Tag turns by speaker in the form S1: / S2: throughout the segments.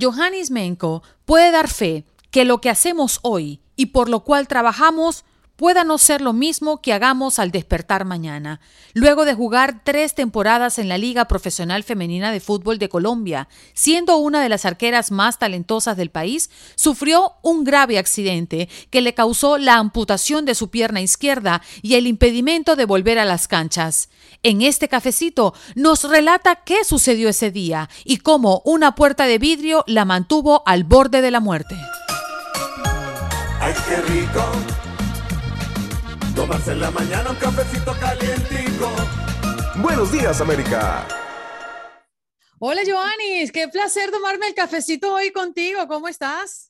S1: Johannes Menko puede dar fe que lo que hacemos hoy y por lo cual trabajamos pueda no ser lo mismo que hagamos al despertar mañana. Luego de jugar tres temporadas en la Liga Profesional Femenina de Fútbol de Colombia, siendo una de las arqueras más talentosas del país, sufrió un grave accidente que le causó la amputación de su pierna izquierda y el impedimento de volver a las canchas. En este cafecito nos relata qué sucedió ese día y cómo una puerta de vidrio la mantuvo al borde de la muerte.
S2: ¡Ay, qué rico! Tomarse en la mañana un cafecito calientico.
S3: Buenos días, América.
S1: Hola, Joanis. Qué placer tomarme el cafecito hoy contigo. ¿Cómo estás?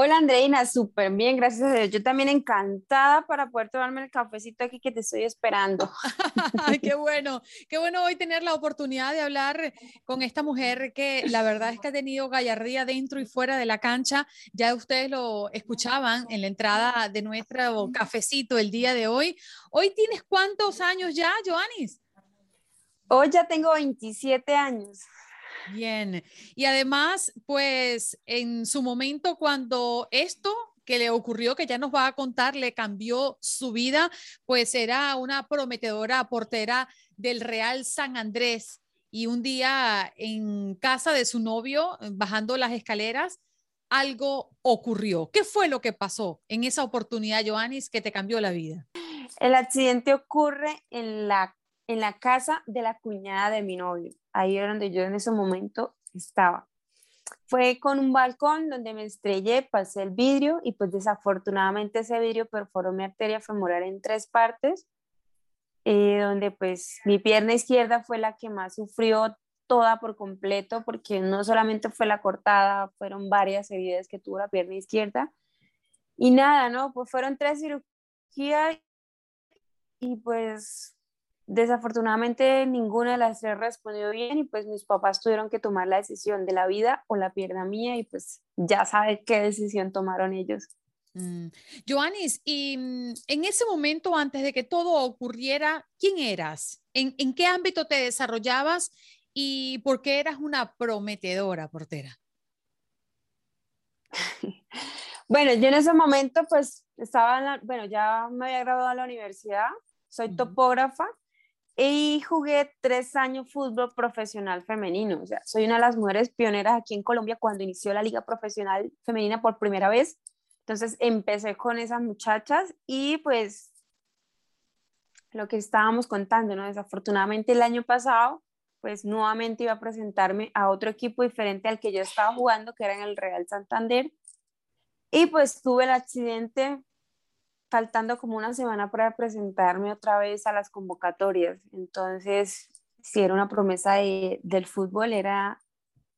S4: Hola Andreina, súper bien, gracias a Dios. Yo también encantada para poder tomarme el cafecito aquí que te estoy esperando.
S1: Ay, qué bueno, qué bueno hoy tener la oportunidad de hablar con esta mujer que la verdad es que ha tenido gallardía dentro y fuera de la cancha. Ya ustedes lo escuchaban en la entrada de nuestro cafecito el día de hoy. Hoy tienes cuántos años ya, Joanis?
S4: Hoy ya tengo 27 años.
S1: Bien, y además, pues en su momento cuando esto que le ocurrió, que ya nos va a contar, le cambió su vida, pues era una prometedora portera del Real San Andrés. Y un día en casa de su novio, bajando las escaleras, algo ocurrió. ¿Qué fue lo que pasó en esa oportunidad, Joanis, que te cambió la vida?
S4: El accidente ocurre en la, en la casa de la cuñada de mi novio ahí era donde yo en ese momento estaba. Fue con un balcón donde me estrellé, pasé el vidrio y pues desafortunadamente ese vidrio perforó mi arteria femoral en tres partes, eh, donde pues mi pierna izquierda fue la que más sufrió toda por completo, porque no solamente fue la cortada, fueron varias heridas que tuvo la pierna izquierda. Y nada, ¿no? Pues fueron tres cirugías y pues Desafortunadamente ninguna de las tres respondió bien y pues mis papás tuvieron que tomar la decisión de la vida o la pierna mía y pues ya sabe qué decisión tomaron ellos.
S1: Mm. Joanis, y mm, en ese momento antes de que todo ocurriera, ¿quién eras? ¿En, ¿En, qué ámbito te desarrollabas y por qué eras una prometedora portera?
S4: bueno, yo en ese momento pues estaba, bueno, ya me había graduado a la universidad, soy topógrafa y jugué tres años fútbol profesional femenino. O sea, soy una de las mujeres pioneras aquí en Colombia cuando inició la liga profesional femenina por primera vez. Entonces empecé con esas muchachas y pues lo que estábamos contando, ¿no? Desafortunadamente el año pasado, pues nuevamente iba a presentarme a otro equipo diferente al que yo estaba jugando, que era en el Real Santander. Y pues tuve el accidente faltando como una semana para presentarme otra vez a las convocatorias. Entonces, si era una promesa del fútbol, era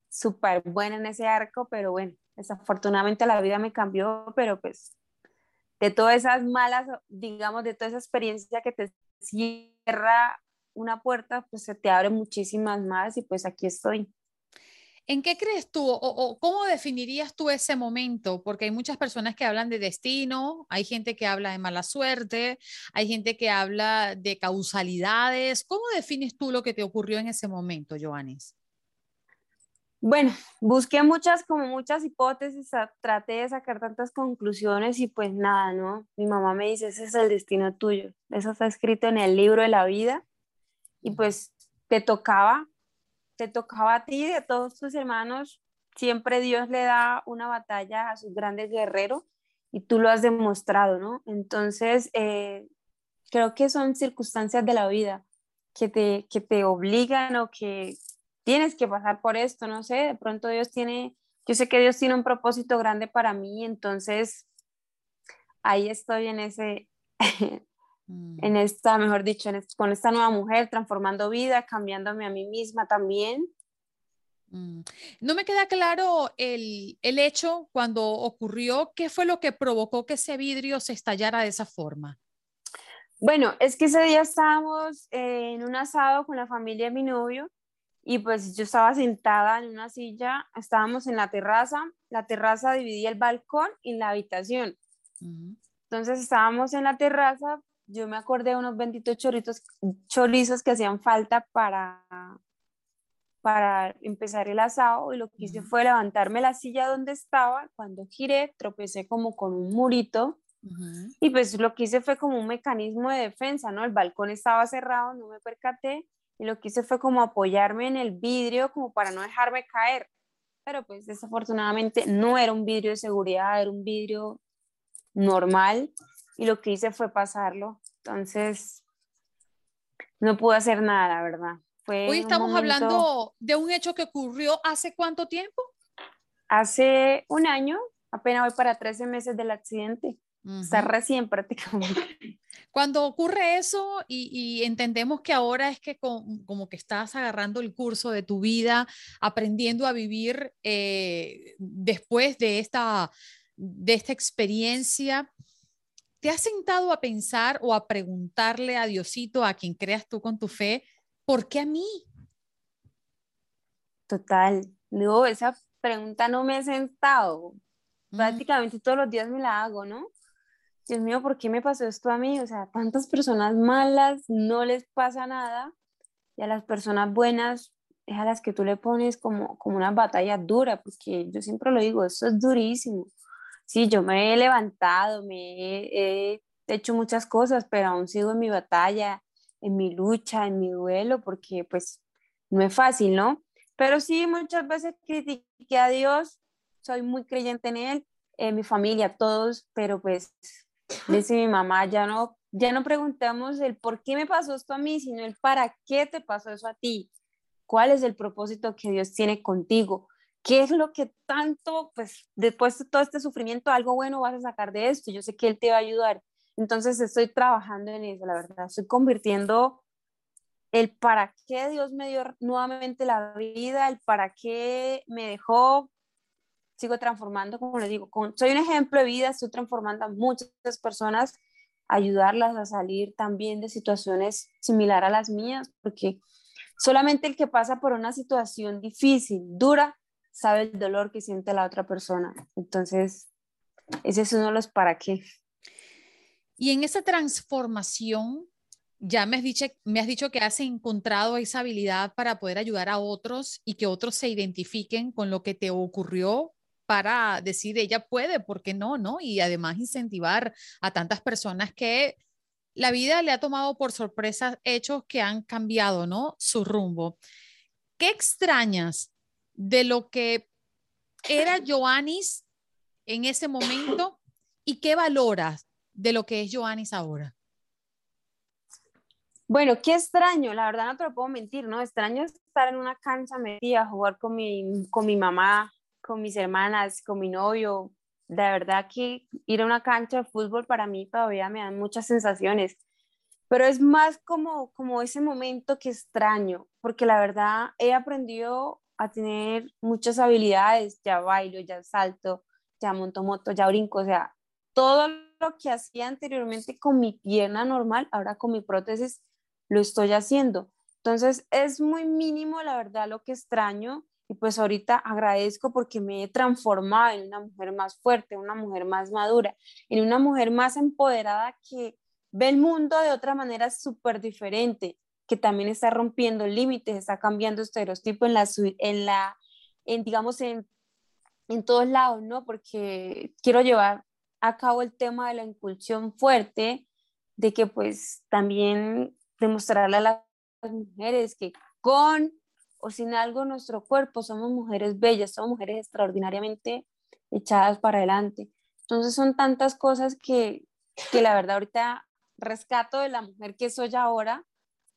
S4: súper buena en ese arco, pero bueno, desafortunadamente la vida me cambió, pero pues de todas esas malas, digamos, de toda esa experiencia que te cierra una puerta, pues se te abren muchísimas más y pues aquí estoy.
S1: ¿En qué crees tú o, cómo definirías tú ese momento? Porque hay muchas personas que hablan de destino, hay gente que habla de mala suerte, hay gente que habla de causalidades. ¿Cómo defines tú lo que te ocurrió en ese momento, Joanis?
S4: Bueno, busqué muchas, como muchas hipótesis, traté de sacar tantas conclusiones y pues nada, ¿no? Mi mamá me dice, ese es el destino tuyo, eso está escrito en el libro de la vida y pues te tocaba te tocaba a ti, de todos tus hermanos, siempre Dios le da una batalla a sus grandes guerreros y tú lo has demostrado, ¿no? Entonces, eh, creo que son circunstancias de la vida que te, que te obligan o que tienes que pasar por esto, no sé, de pronto Dios tiene, yo sé que Dios tiene un propósito grande para mí, entonces ahí estoy en ese. en esta, mejor dicho, con esta nueva mujer, transformando vida, cambiándome a mí misma también.
S1: Mm. No me queda claro el, el, hecho cuando ocurrió, qué fue lo que provocó que ese vidrio se estallara de esa forma.
S4: Bueno, es que ese día estábamos en un asado con la familia de mi novio y pues yo estaba sentada en una silla, estábamos en la terraza, la terraza dividía el balcón y la habitación. Entonces estábamos en la terraza, yo me acordé de unos benditos choritos, chorizos que hacían falta para, para empezar el asado y lo que hice fue levantarme la silla donde estaba, cuando giré tropecé como con un murito y pues lo que hice fue como un mecanismo de defensa, ¿no? El balcón estaba cerrado, no me percaté y lo que hice fue como apoyarme en el vidrio como para no dejarme caer. Pero pues desafortunadamente no era un vidrio de seguridad, era un vidrio normal y lo que hice fue pasarlo. Entonces, no pude hacer nada, la verdad.
S1: Fue Hoy estamos hablando de un hecho que ocurrió hace cuánto tiempo?
S4: Hace un año, apenas voy para 13 meses del accidente. Está recién prácticamente.
S1: Cuando ocurre eso y, entendemos que ahora es que como que estás agarrando el curso de tu vida, aprendiendo a vivir eh, después de esta, de esta experiencia, ¿te has sentado a pensar o a preguntarle a Diosito, a quien creas tú con tu fe, ¿por qué a mí?
S4: Total, no, esa pregunta no me he sentado. Prácticamente todos los días me la hago, ¿no? Dios mío, ¿por qué me pasó esto a mí? O sea, tantas personas malas no les pasa nada y a las personas buenas es a las que tú le pones como, como una batalla dura, porque yo siempre lo digo, esto es durísimo. Sí, yo me he levantado, me he, hecho muchas cosas, pero aún sigo en mi batalla, en mi lucha, en mi duelo, porque pues no es fácil, ¿no? Pero sí, muchas veces critiqué a Dios, soy muy creyente en Él, en mi familia, todos, pero pues Dice mi mamá, ya no, ya no preguntamos el por qué me pasó esto a mí, sino el para qué te pasó eso a ti. ¿Cuál es el propósito que Dios tiene contigo? ¿Qué es lo que tanto, pues después de todo este sufrimiento, algo bueno vas a sacar de esto? Yo sé que Él te va a ayudar. Entonces estoy trabajando en eso, la verdad. Estoy convirtiendo el para qué Dios me dio nuevamente la vida, el para qué me dejó sigo transformando, como les digo, soy un ejemplo de vida, estoy transformando a muchas personas, ayudarlas a salir también de situaciones similares a las mías, porque solamente el que pasa por una situación difícil, dura, sabe el dolor que siente la otra persona. Entonces, ese es uno de los para qué.
S1: Y en esa transformación, ya me has, dicho, me has dicho que has encontrado esa habilidad para poder ayudar a otros y que otros se identifiquen con lo que te ocurrió para decir ella puede, ¿por qué no? ¿no? Y además incentivar a tantas personas que la vida le ha tomado por sorpresa hechos que han cambiado, ¿no? Su rumbo. ¿Qué extrañas de lo que era Joanis en ese momento y qué valoras de lo que es Joanis ahora?
S4: Bueno, qué extraño, la verdad no te lo puedo mentir, ¿no? Extraño estar en una cancha metida, jugar con mi, con mi mamá, con mis hermanas, con mi novio. De verdad que ir a una cancha de fútbol para mí todavía me dan muchas sensaciones, pero es más como, como ese momento que extraño, porque la verdad he aprendido a tener muchas habilidades, ya bailo, ya salto, ya monto moto, ya brinco, o sea, todo lo que hacía anteriormente con mi pierna normal, ahora con mi prótesis lo estoy haciendo. Entonces es muy mínimo, la verdad, lo que extraño y pues ahorita agradezco porque me he transformado en una mujer más fuerte, una mujer más madura, en una mujer más empoderada que ve el mundo de otra manera súper diferente, que también está rompiendo límites, está cambiando estereotipos en la, en la, en, digamos, en, en todos lados, ¿no? Porque quiero llevar a cabo el tema de la inclusión fuerte, de que pues también demostrarle a las mujeres que con o sin algo nuestro cuerpo, somos mujeres bellas, somos mujeres extraordinariamente echadas para adelante. Entonces son tantas cosas que, que la verdad ahorita rescato de la mujer que soy ahora,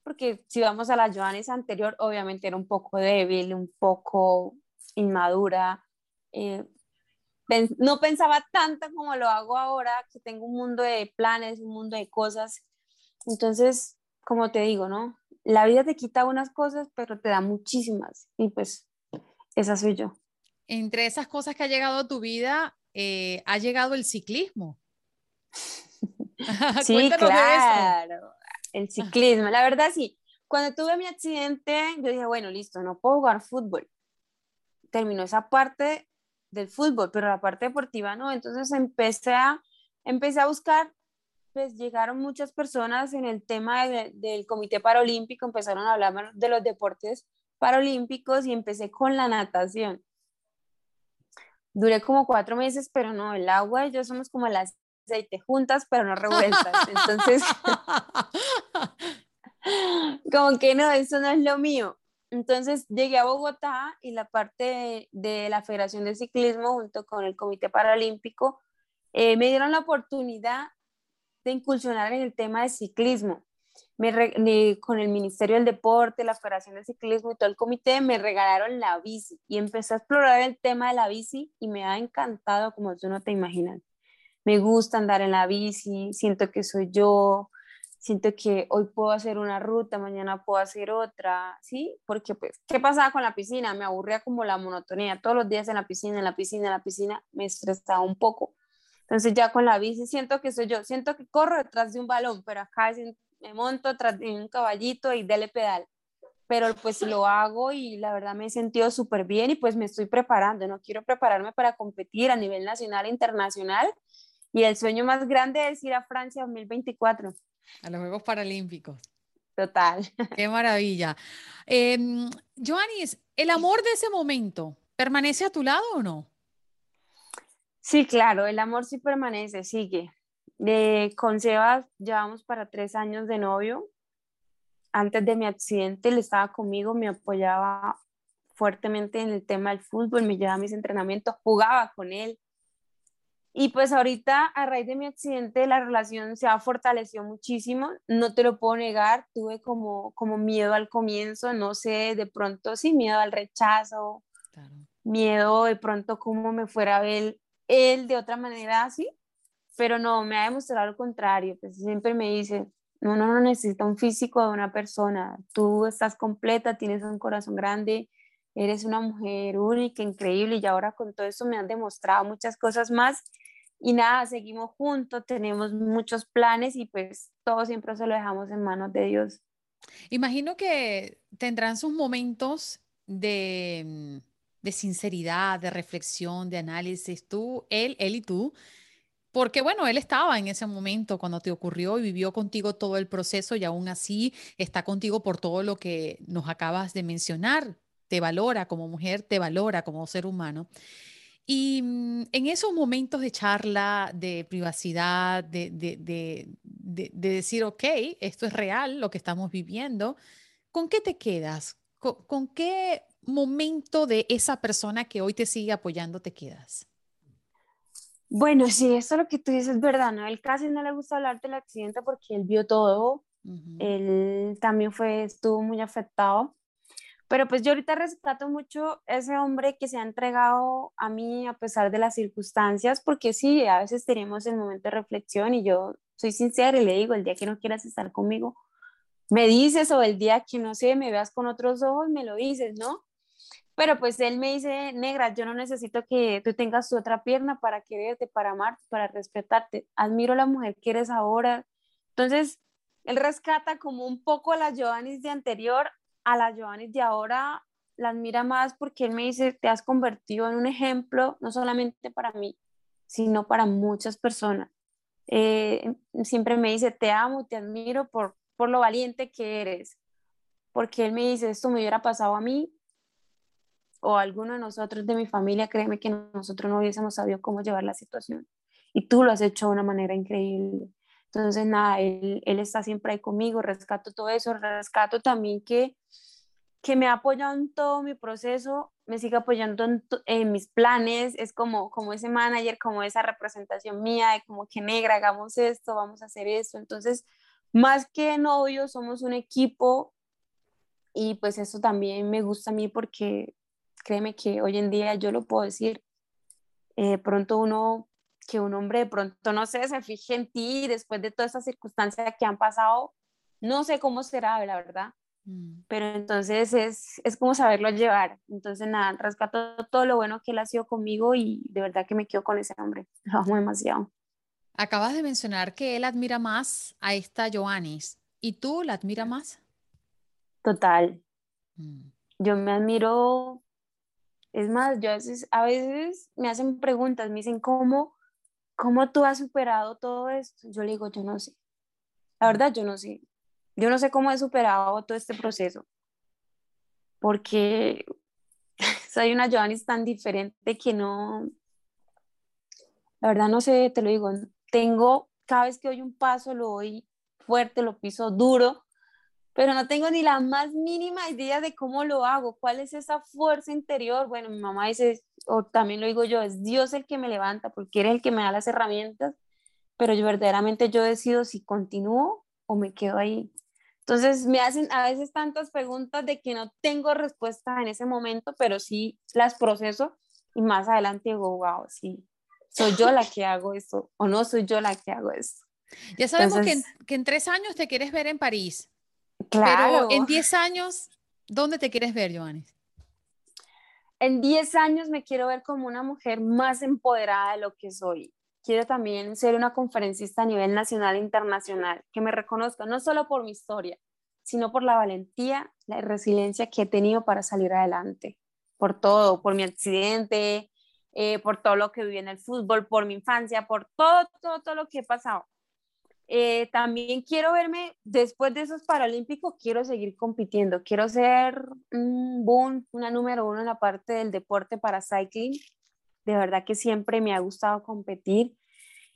S4: porque si vamos a la Joanes anterior, obviamente era un poco débil, un poco inmadura, eh, no pensaba tanto como lo hago ahora, que tengo un mundo de planes, un mundo de cosas. Entonces, como te digo, ¿no? la vida te quita unas cosas, pero te da muchísimas. Y pues esa soy yo.
S1: Entre esas cosas que ha llegado a tu vida, eh, ha llegado el ciclismo.
S4: sí, claro, el ciclismo. La verdad, sí. Cuando tuve mi accidente, yo dije, bueno, listo, no puedo jugar fútbol. Terminó esa parte del fútbol, pero la parte deportiva no. Entonces empecé a, empecé a buscar, pues llegaron muchas personas en el tema del Comité Paralímpico, empezaron a hablar de los deportes paralímpicos y empecé con la natación. Duré como cuatro meses, pero no, el agua y yo somos como el aceite juntas, pero no revueltas. Entonces, como que no, eso no es lo mío. Entonces llegué a Bogotá y la parte de, la Federación de Ciclismo junto con el Comité Paralímpico eh, me dieron la oportunidad de incursionar en el tema de ciclismo me con el Ministerio del Deporte, la Federación de Ciclismo y todo el comité me regalaron la bici y empecé a explorar el tema de la bici y me ha encantado como tú no te imaginas. Me gusta andar en la bici, siento que soy yo, siento que hoy puedo hacer una ruta, mañana puedo hacer otra, ¿sí? Porque pues, ¿qué pasaba con la piscina? Me aburría como la monotonía, todos los días en la piscina, en la piscina, en la piscina, me estresaba un poco. Entonces ya con la bici siento que soy yo, siento que corro detrás de un balón, pero acá me monto tras de un caballito y dele pedal. Pero pues lo hago y la verdad me he sentido súper bien y pues me estoy preparando, no quiero prepararme para competir a nivel nacional e internacional y el sueño más grande es ir a Francia 2024.
S1: A los Juegos Paralímpicos.
S4: Total.
S1: Qué maravilla. Eh, Joanis, ¿el amor de ese momento permanece a tu lado o no?
S4: Sí, claro, el amor sí permanece, sigue. De, con Sebas llevamos para tres años de novio. Antes de mi accidente, él estaba conmigo, me apoyaba fuertemente en el tema del fútbol, me llevaba a mis entrenamientos, jugaba con él. Y pues ahorita, a raíz de mi accidente, la relación se ha fortalecido muchísimo. No te lo puedo negar, tuve como, como miedo al comienzo, no sé, de pronto sí, miedo al rechazo, miedo de pronto cómo me fuera a ver él de otra manera así pero no, me ha demostrado lo contrario, pues siempre me dice, no, no, no necesita un físico de una persona, tú estás completa, tienes un corazón grande, eres una mujer única, increíble y ahora con todo eso me han demostrado muchas cosas más y nada, seguimos juntos, tenemos muchos planes y pues todo siempre se lo dejamos en manos de Dios.
S1: Imagino que tendrán sus momentos de, de sinceridad, de reflexión, de análisis, tú, él, él y tú, porque bueno, él estaba en ese momento cuando te ocurrió y vivió contigo todo el proceso y aún así está contigo por todo lo que nos acabas de mencionar. Te valora como mujer, te valora como ser humano. Y mm, en esos momentos de charla, de privacidad, de, de, decir, ok, esto es real, lo que estamos viviendo, ¿con qué te quedas? ¿Con qué momento de esa persona que hoy te sigue apoyando te quedas?
S4: Bueno, sí, eso lo que tú dices es verdad, ¿no? Él casi no le gusta hablar del accidente porque él vio todo, él también fue, estuvo muy afectado, pero pues yo ahorita rescato mucho ese hombre que se ha entregado a mí a pesar de las circunstancias, porque sí, a veces tenemos el momento de reflexión y yo soy sincera y le digo, el día que no quieras estar conmigo, me dices o el día que no sé, me veas con otros ojos, me lo dices, ¿no? Pero pues él me dice, negra, yo no necesito que tú tengas tu otra pierna para quererte, para amarte, para respetarte. Admiro la mujer que eres ahora. Entonces, él rescata como un poco a la Joanis de anterior, a la Joanis de ahora la admira más porque él me dice, te has convertido en un ejemplo, no solamente para mí, sino para muchas personas. Eh, siempre me dice, te amo, te admiro por, por lo valiente que eres, porque él me dice, esto me hubiera pasado a mí, o alguno de nosotros de mi familia, créeme que nosotros no hubiésemos sabido cómo llevar la situación. Y tú lo has hecho de una manera increíble. Entonces, nada, él, él está siempre ahí conmigo, rescato todo eso, rescato también que, que me ha apoyado en todo mi proceso, me sigue apoyando en, mis planes, es como, como ese manager, como esa representación mía de como que negra, hagamos esto, vamos a hacer esto. Entonces, más que novio, somos un equipo y pues eso también me gusta a mí porque créeme que hoy en día yo lo puedo decir, eh, pronto uno, que un hombre de pronto, no sé, se fije en ti después de todas esas circunstancias que han pasado, no sé cómo será, la verdad, Mm. Pero entonces es, es como saberlo llevar. Entonces, nada, rescato todo lo bueno que él ha sido conmigo y de verdad que me quedo con ese hombre. Lo amo demasiado.
S1: Acabas de mencionar que él admira más a esta Joanis. ¿Y tú la admira más?
S4: Total. Mm. Yo me admiro. Es más, yo a veces, a veces me hacen preguntas, me dicen, ¿cómo, ¿cómo tú has superado todo esto? Yo le digo, yo no sé. La verdad, yo no sé. Yo no sé cómo he superado todo este proceso, porque soy una Joanis tan diferente que no, la verdad no sé, te lo digo, tengo, cada vez que doy un paso lo doy fuerte, lo piso duro, pero no tengo ni la más mínima idea de cómo lo hago, cuál es esa fuerza interior. Bueno, mi mamá dice, o también lo digo yo, es Dios el que me levanta, porque eres el que me da las herramientas, pero yo verdaderamente yo decido si continúo o me quedo ahí. Entonces me hacen a veces tantas preguntas de que no tengo respuesta en ese momento, pero sí las proceso y más adelante digo, wow, sí, soy yo la que hago esto o no soy yo la que hago esto.
S1: Ya sabemos que, en, que, en, tres años te quieres ver en París. Claro. Pero en diez años, ¿dónde te quieres ver, Joanis?
S4: En diez años me quiero ver como una mujer más empoderada de lo que soy quiero también ser una conferencista a nivel nacional e internacional, que me reconozca no solo por mi historia, sino por la valentía, la resiliencia que he tenido para salir adelante, por todo, por mi accidente, eh, por todo lo que viví en el fútbol, por mi infancia, por todo, todo, todo lo que he pasado. Eh, también quiero verme, después de esos Paralímpicos, quiero seguir compitiendo, quiero ser un boom, una número uno en la parte del deporte para cycling, de verdad que siempre me ha gustado competir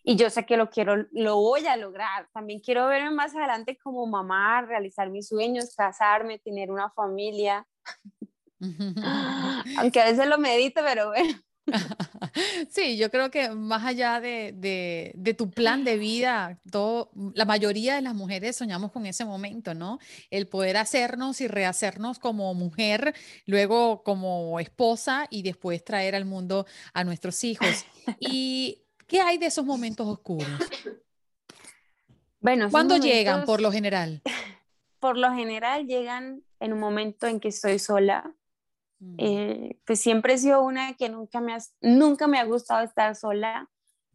S4: y yo sé que lo quiero, lo voy a lograr. También quiero verme más adelante como mamá, realizar mis sueños, casarme, tener una familia. Aunque a veces lo medito, pero bueno.
S1: Sí, yo creo que más allá de, de, tu plan de vida, todo, la mayoría de las mujeres soñamos con ese momento, ¿no? El poder hacernos y rehacernos como mujer, luego como esposa y después traer al mundo a nuestros hijos. ¿Y qué hay de esos momentos oscuros? Bueno, ¿cuándo llegan por lo general?
S4: Por lo general llegan en un momento en que estoy sola, Mm. Eh, pues siempre he sido una que nunca me, nunca me ha gustado estar sola.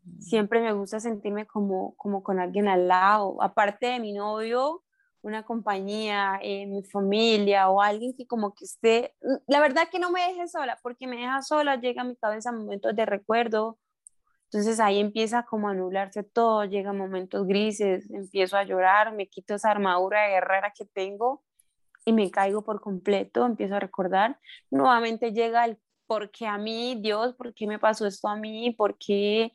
S4: Mm. Siempre me gusta sentirme como, como con alguien al lado. Aparte de mi novio, una compañía, eh, mi familia o alguien que como que esté, la verdad que no me deje sola, porque me deja sola, llega a mi cabeza momentos de recuerdo, entonces ahí empieza como a anularse todo, llega momentos grises, empiezo a llorar, me quito esa armadura de guerrera que tengo y me caigo por completo, empiezo a recordar, nuevamente llega el por qué a mí, Dios, por qué me pasó esto a mí, por qué,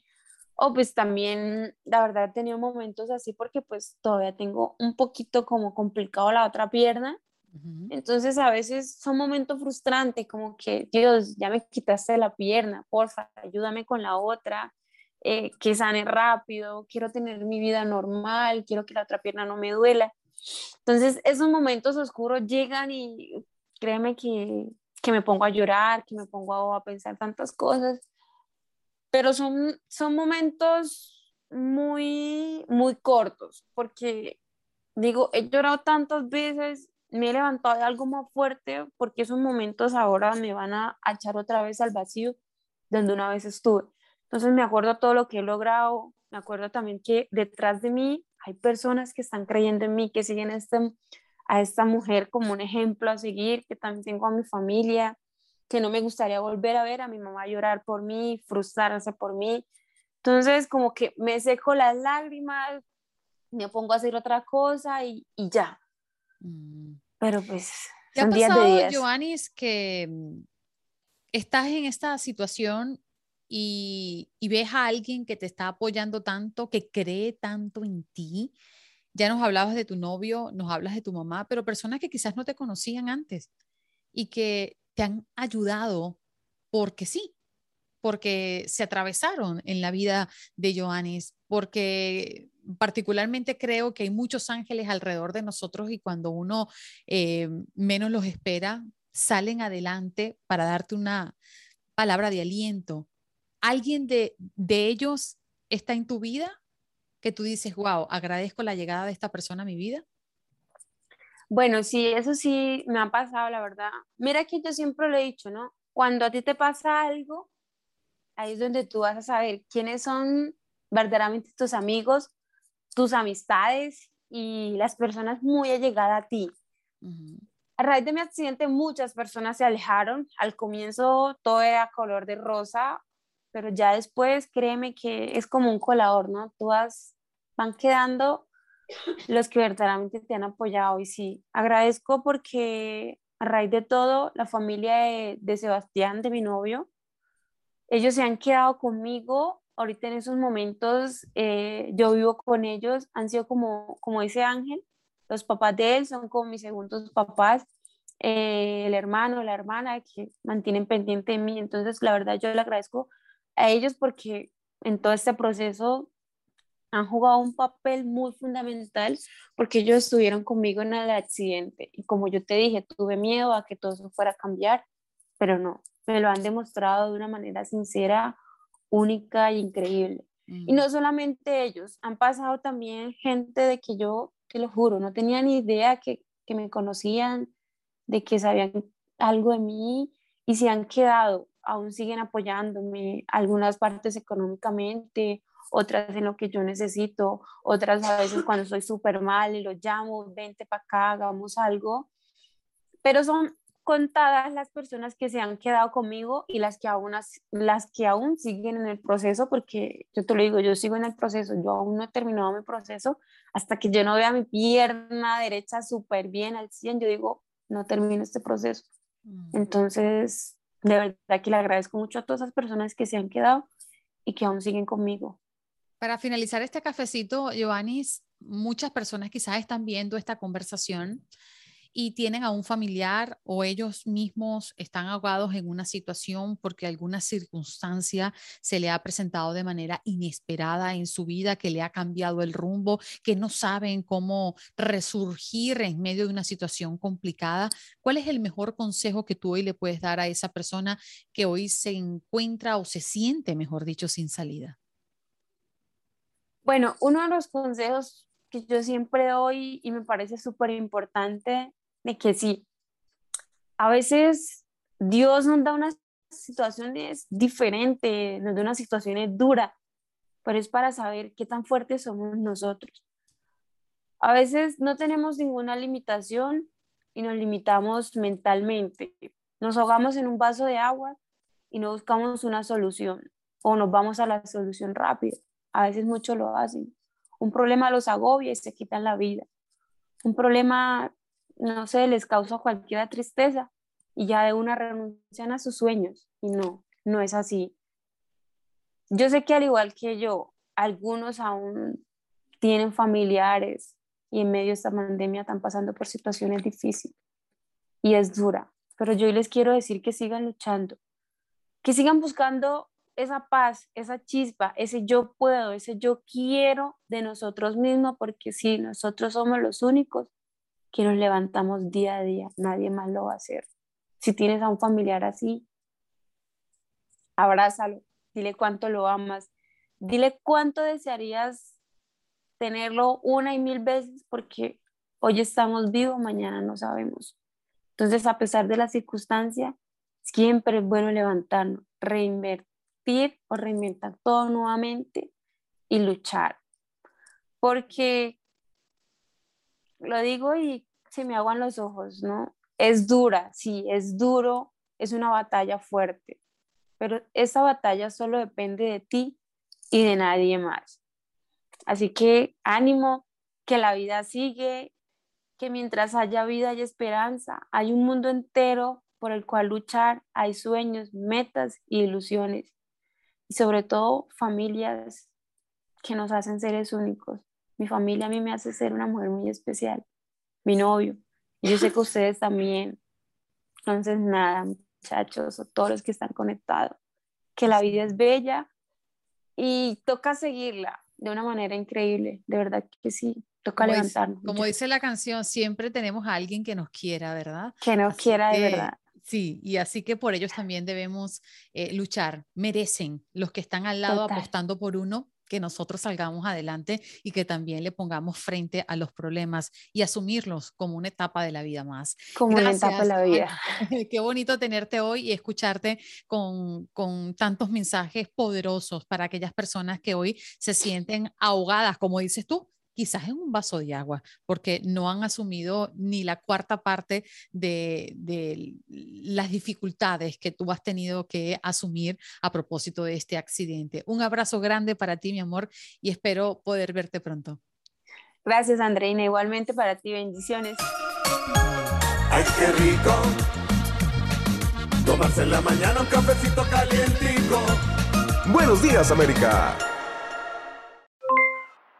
S4: o pues también, la verdad, he tenido momentos así porque pues todavía tengo un poquito como complicado la otra pierna, entonces a veces son momentos frustrantes, como que, Dios, ya me quitaste la pierna, porfa, ayúdame con la otra, eh, que sane rápido, quiero tener mi vida normal, quiero que la otra pierna no me duela. Entonces, esos momentos oscuros llegan y créeme que, que me pongo a llorar, que me pongo a, pensar tantas cosas, pero son, son momentos muy, muy cortos, porque digo, he llorado tantas veces, me he levantado de algo más fuerte, porque esos momentos ahora me van a, a echar otra vez al vacío donde una vez estuve. Entonces me acuerdo todo lo que he logrado, me acuerdo también que detrás de mí hay personas que están creyendo en mí, que siguen este, a esta mujer como un ejemplo a seguir, que también tengo a mi familia, que no me gustaría volver a ver a mi mamá llorar por mí, frustrarse por mí. Entonces, como que me seco las lágrimas, me pongo a hacer otra cosa y, y ya. Mm. Pero pues,
S1: son días de días. Joanis, que mm, estás en esta situación y, ves a alguien que te está apoyando tanto, que cree tanto en ti. Ya nos hablabas de tu novio, nos hablas de tu mamá, pero personas que quizás no te conocían antes y que te han ayudado porque sí, porque se atravesaron en la vida de Joanis, porque particularmente creo que hay muchos ángeles alrededor de nosotros y cuando uno eh, menos los espera, salen adelante para darte una palabra de aliento, alguien de, ellos está en tu vida que tú dices, wow, agradezco la llegada de esta persona a mi vida?
S4: Bueno, sí, eso sí me ha pasado, la verdad. Mira que yo siempre lo he dicho, ¿no? Cuando a ti te pasa algo, ahí es donde tú vas a saber quiénes son verdaderamente tus amigos, tus amistades y las personas muy allegadas a ti. A raíz de mi accidente, muchas personas se alejaron. Al comienzo todo era color de rosa, pero ya después créeme que es como un colador, ¿no? Todas van quedando los que verdaderamente te han apoyado. Y sí, agradezco porque a raíz de todo, la familia de, Sebastián, de mi novio, ellos se han quedado conmigo. Ahorita en esos momentos eh, yo vivo con ellos, han sido como, como dice Ángel, los papás de él son como mis segundos papás, eh, el hermano, la hermana que mantienen pendiente de mí. Entonces, la verdad, yo le agradezco a ellos porque en todo este proceso han jugado un papel muy fundamental porque ellos estuvieron conmigo en el accidente. Y como yo te dije, tuve miedo a que todo eso fuera a cambiar, pero no, me lo han demostrado de una manera sincera, única e increíble. Y no solamente ellos, han pasado también gente de que yo te lo juro, no tenía ni idea que, que me conocían, de que sabían algo de mí y se han quedado, aún siguen apoyándome, algunas partes económicamente, otras en lo que yo necesito, otras a veces cuando estoy súper mal y los llamo, vente para acá, hagamos algo. Pero son contadas las personas que se han quedado conmigo y las que aún, las que aún siguen en el proceso, porque yo te lo digo, yo sigo en el proceso, yo aún no he terminado mi proceso, hasta que yo no vea mi pierna derecha súper bien al 100, yo digo, no termino este proceso. Mm. Entonces, de verdad que le agradezco mucho a todas esas personas que se han quedado y que aún siguen conmigo.
S1: Para finalizar este cafecito, Giovanni, muchas personas quizás están viendo esta conversación y tienen a un familiar o ellos mismos están ahogados en una situación porque alguna circunstancia se le ha presentado de manera inesperada en su vida, que le ha cambiado el rumbo, que no saben cómo resurgir en medio de una situación complicada. ¿Cuál es el mejor consejo que tú hoy le puedes dar a esa persona que hoy se encuentra o se siente, mejor dicho, sin salida?
S4: Bueno, uno de los consejos que yo siempre doy y me parece súper importante de que sí, a veces Dios nos da unas situaciones diferentes, nos da unas situaciones duras, pero es para saber qué tan fuertes somos nosotros. A veces no tenemos ninguna limitación y nos limitamos mentalmente. Nos ahogamos en un vaso de agua y no buscamos una solución o nos vamos a la solución rápida. A veces muchos lo hacen. Un problema los agobia y se quitan la vida. Un problema no sé, les causa cualquier tristeza y ya de una renuncian a sus sueños. Y no, no es así. Yo sé que al igual que yo, algunos aún tienen familiares y en medio de esta pandemia están pasando por situaciones difíciles y es dura. Pero yo les quiero decir que sigan luchando, que sigan buscando esa paz, esa chispa, ese yo puedo, ese yo quiero de nosotros mismos, porque si nosotros somos los únicos que nos levantamos día a día, nadie más lo va a hacer. Si tienes a un familiar así, abrázalo, dile cuánto lo amas, dile cuánto desearías tenerlo una y mil veces porque hoy estamos vivos, mañana no sabemos. Entonces, a pesar de la circunstancia, siempre es bueno levantarnos, reinvertir o reinventar todo nuevamente y luchar. Porque lo digo y se me aguan los ojos, ¿no? Es dura, sí, es duro, es una batalla fuerte, pero esa batalla solo depende de ti y de nadie más. Así que ánimo, que la vida sigue, que mientras haya vida hay esperanza, hay un mundo entero por el cual luchar, hay sueños, metas y ilusiones, y sobre todo familias que nos hacen seres únicos. Mi familia a mí me hace ser una mujer muy especial, mi novio. Y yo sé que ustedes también. Entonces, nada, muchachos, o todos los que están conectados, que la vida es bella y toca seguirla de una manera increíble, de verdad que sí, toca levantarnos.
S1: como dice la canción, siempre tenemos a alguien que nos quiera, ¿verdad?
S4: Que nos quiera de verdad.
S1: Sí, y así que por ellos también debemos eh, luchar. Merecen los que están al lado apostando por uno que nosotros salgamos adelante y que también le pongamos frente a los problemas y asumirlos como una etapa de la vida más.
S4: Como una etapa de la vida.
S1: Qué bonito tenerte hoy y escucharte con, con tantos mensajes poderosos para aquellas personas que hoy se sienten ahogadas, como dices tú, quizás en un vaso de agua, porque no han asumido ni la cuarta parte de, de, las dificultades que tú has tenido que asumir a propósito de este accidente. Un abrazo grande para ti, mi amor, y espero poder verte pronto.
S4: Gracias, Andreina. Igualmente para ti, bendiciones.
S2: Ay, qué rico. Tomarse en la mañana un cafecito calientico.
S3: Buenos días, América.